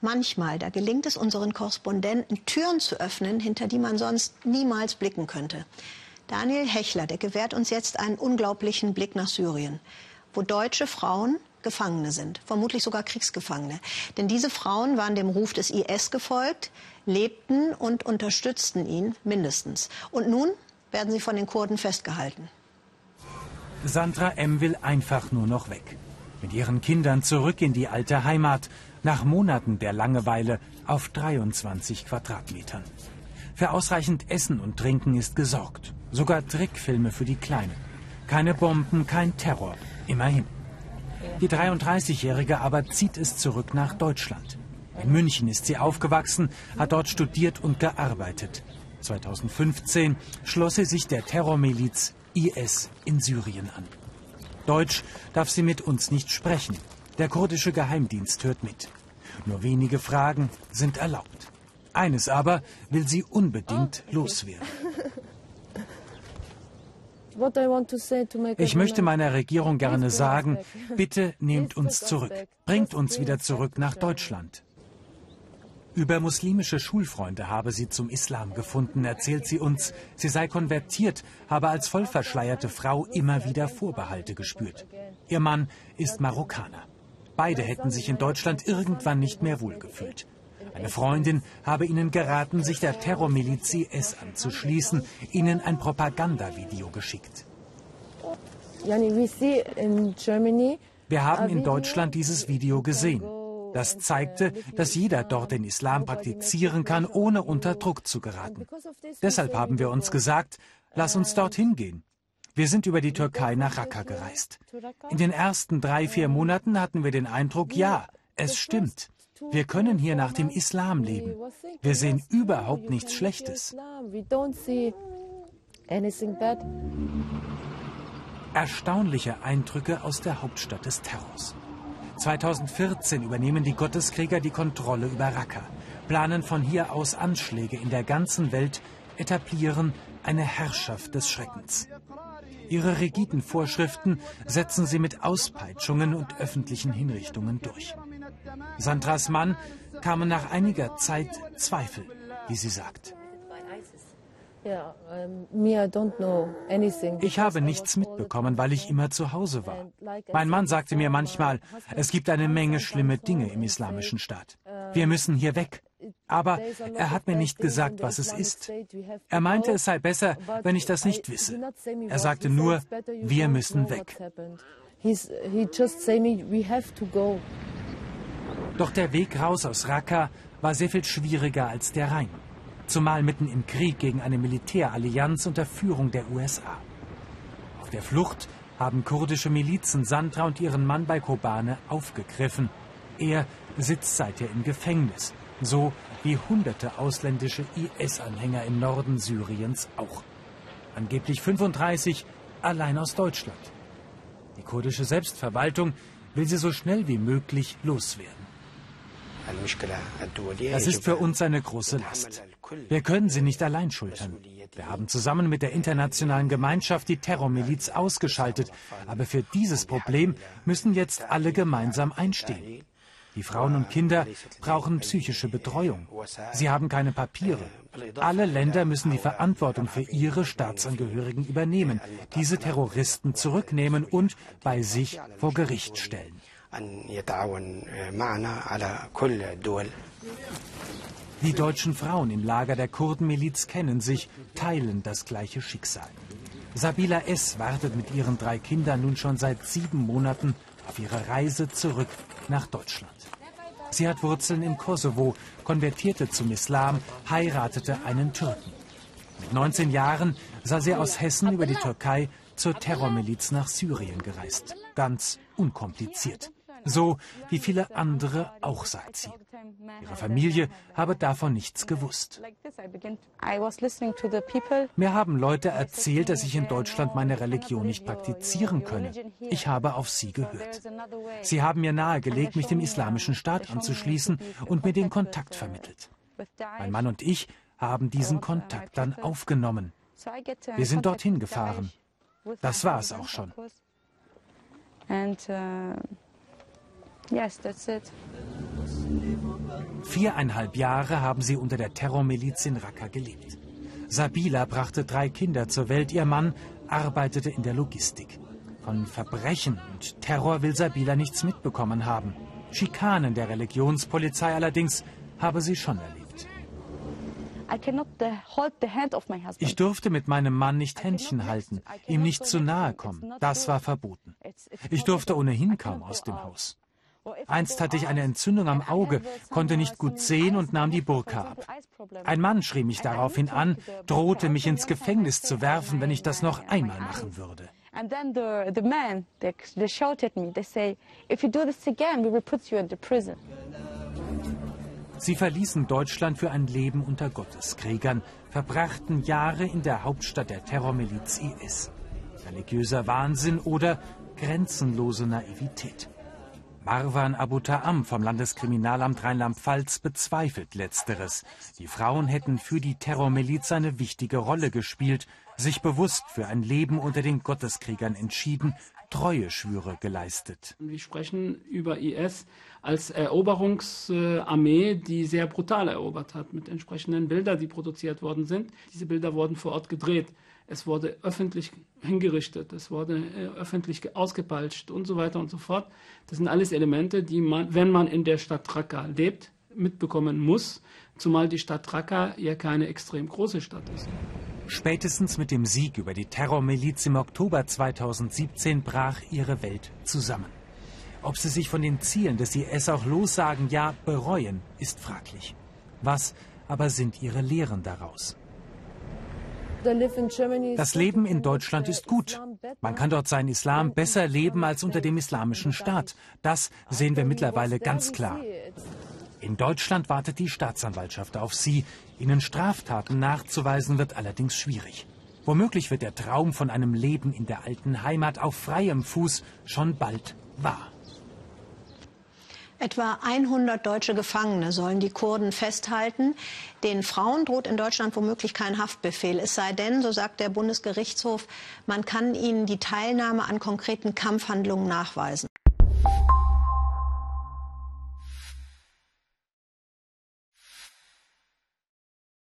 Manchmal, da gelingt es unseren Korrespondenten, Türen zu öffnen, hinter die man sonst niemals blicken könnte. Daniel Hechler, der gewährt uns jetzt einen unglaublichen Blick nach Syrien, wo deutsche Frauen Gefangene sind, vermutlich sogar Kriegsgefangene. Denn diese Frauen waren dem Ruf des IS gefolgt, lebten und unterstützten ihn mindestens. Und nun werden sie von den Kurden festgehalten. Sandra M. will einfach nur noch weg. Mit ihren Kindern zurück in die alte Heimat, nach Monaten der Langeweile auf 23 Quadratmetern. Für ausreichend Essen und Trinken ist gesorgt. Sogar Trickfilme für die Kleinen. Keine Bomben, kein Terror. Immerhin. Die 33-Jährige aber zieht es zurück nach Deutschland. In München ist sie aufgewachsen, hat dort studiert und gearbeitet. 2015 schloss sie sich der Terrormiliz IS in Syrien an. Deutsch darf sie mit uns nicht sprechen. Der kurdische Geheimdienst hört mit. Nur wenige Fragen sind erlaubt. Eines aber will sie unbedingt loswerden. Ich möchte meiner Regierung gerne sagen, bitte nehmt uns zurück, bringt uns wieder zurück nach Deutschland. Über muslimische Schulfreunde habe sie zum Islam gefunden, erzählt sie uns. Sie sei konvertiert, habe als vollverschleierte Frau immer wieder Vorbehalte gespürt. Ihr Mann ist Marokkaner. Beide hätten sich in Deutschland irgendwann nicht mehr wohlgefühlt. Eine Freundin habe ihnen geraten, sich der Terrormiliz IS anzuschließen, ihnen ein Propagandavideo geschickt. Wir haben in Deutschland dieses Video gesehen. Das zeigte, dass jeder dort den Islam praktizieren kann, ohne unter Druck zu geraten. Deshalb haben wir uns gesagt, lass uns dorthin gehen. Wir sind über die Türkei nach Raqqa gereist. In den ersten drei, vier Monaten hatten wir den Eindruck, ja, es stimmt. Wir können hier nach dem Islam leben. Wir sehen überhaupt nichts Schlechtes. Erstaunliche Eindrücke aus der Hauptstadt des Terrors. 2014 übernehmen die Gotteskrieger die Kontrolle über Raqqa, planen von hier aus Anschläge in der ganzen Welt, etablieren eine Herrschaft des Schreckens. Ihre rigiden Vorschriften setzen sie mit Auspeitschungen und öffentlichen Hinrichtungen durch. Sandras Mann kamen nach einiger Zeit Zweifel, wie sie sagt. Ich habe nichts mitbekommen, weil ich immer zu Hause war. Mein Mann sagte mir manchmal, es gibt eine Menge schlimme Dinge im islamischen Staat. Wir müssen hier weg. Aber er hat mir nicht gesagt, was es ist. Er meinte, es sei besser, wenn ich das nicht wisse. Er sagte nur, wir müssen weg. Doch der Weg raus aus Raqqa war sehr viel schwieriger als der Rhein. Zumal mitten im Krieg gegen eine Militärallianz unter Führung der USA. Auf der Flucht haben kurdische Milizen Sandra und ihren Mann bei Kobane aufgegriffen. Er sitzt seither im Gefängnis, so wie hunderte ausländische IS-Anhänger im Norden Syriens auch. Angeblich 35 allein aus Deutschland. Die kurdische Selbstverwaltung will sie so schnell wie möglich loswerden. Das ist für uns eine große Last. Wir können sie nicht allein schultern. Wir haben zusammen mit der internationalen Gemeinschaft die Terrormiliz ausgeschaltet. Aber für dieses Problem müssen jetzt alle gemeinsam einstehen. Die Frauen und Kinder brauchen psychische Betreuung. Sie haben keine Papiere. Alle Länder müssen die Verantwortung für ihre Staatsangehörigen übernehmen, diese Terroristen zurücknehmen und bei sich vor Gericht stellen. Die deutschen Frauen im Lager der Kurdenmiliz kennen sich, teilen das gleiche Schicksal. Sabila S. wartet mit ihren drei Kindern nun schon seit sieben Monaten auf ihre Reise zurück nach Deutschland. Sie hat Wurzeln im Kosovo, konvertierte zum Islam, heiratete einen Türken. Mit 19 Jahren sei sie aus Hessen über die Türkei zur Terrormiliz nach Syrien gereist. Ganz unkompliziert. So wie viele andere auch, sagt sie. Ihre Familie habe davon nichts gewusst. Mir haben Leute erzählt, dass ich in Deutschland meine Religion nicht praktizieren könne. Ich habe auf sie gehört. Sie haben mir nahegelegt, mich dem islamischen Staat anzuschließen und mir den Kontakt vermittelt. Mein Mann und ich haben diesen Kontakt dann aufgenommen. Wir sind dorthin gefahren. Das war es auch schon. And, uh Yes, that's it. Viereinhalb Jahre haben sie unter der Terrormiliz in Raqqa gelebt. Sabila brachte drei Kinder zur Welt. Ihr Mann arbeitete in der Logistik. Von Verbrechen und Terror will Sabila nichts mitbekommen haben. Schikanen der Religionspolizei allerdings habe sie schon erlebt. Ich durfte mit meinem Mann nicht Händchen halten, ihm nicht zu nahe kommen. Das war verboten. Ich durfte ohnehin kaum aus dem Haus. Einst hatte ich eine Entzündung am Auge, konnte nicht gut sehen und nahm die Burka ab. Ein Mann schrie mich daraufhin an, drohte mich ins Gefängnis zu werfen, wenn ich das noch einmal machen würde. And then the, the men, they, they shout at me. They say, if you do this again, we will put you into prison. Sie verließen Deutschland für ein Leben unter Gotteskriegern, verbrachten Jahre in der Hauptstadt der Terrormiliz IS. Religiöser Wahnsinn oder grenzenlose Naivität. Marwan Abu Ta'am vom Landeskriminalamt Rheinland-Pfalz bezweifelt Letzteres. Die Frauen hätten für die Terrormiliz eine wichtige Rolle gespielt, sich bewusst für ein Leben unter den Gotteskriegern entschieden, Treueschwüre geleistet. Wir sprechen über IS als Eroberungsarmee, die sehr brutal erobert hat, mit entsprechenden Bildern, die produziert worden sind. Diese Bilder wurden vor Ort gedreht. Es wurde öffentlich hingerichtet, es wurde äh, öffentlich ausgepeitscht und so weiter und so fort. Das sind alles Elemente, die man, wenn man in der Stadt Raqqa lebt, mitbekommen muss, zumal die Stadt Raqqa ja keine extrem große Stadt ist. Spätestens mit dem Sieg über die Terrormiliz im Oktober 2017 brach ihre Welt zusammen. Ob sie sich von den Zielen des IS auch lossagen, ja bereuen, ist fraglich. Was aber sind ihre Lehren daraus? Das Leben in Deutschland ist gut. Man kann dort seinen Islam besser leben als unter dem islamischen Staat. Das sehen wir mittlerweile ganz klar. In Deutschland wartet die Staatsanwaltschaft auf sie. Ihnen Straftaten nachzuweisen wird allerdings schwierig. Womöglich wird der Traum von einem Leben in der alten Heimat auf freiem Fuß schon bald wahr. Etwa 100 deutsche Gefangene sollen die Kurden festhalten. Den Frauen droht in Deutschland womöglich kein Haftbefehl. Es sei denn, so sagt der Bundesgerichtshof, man kann ihnen die Teilnahme an konkreten Kampfhandlungen nachweisen.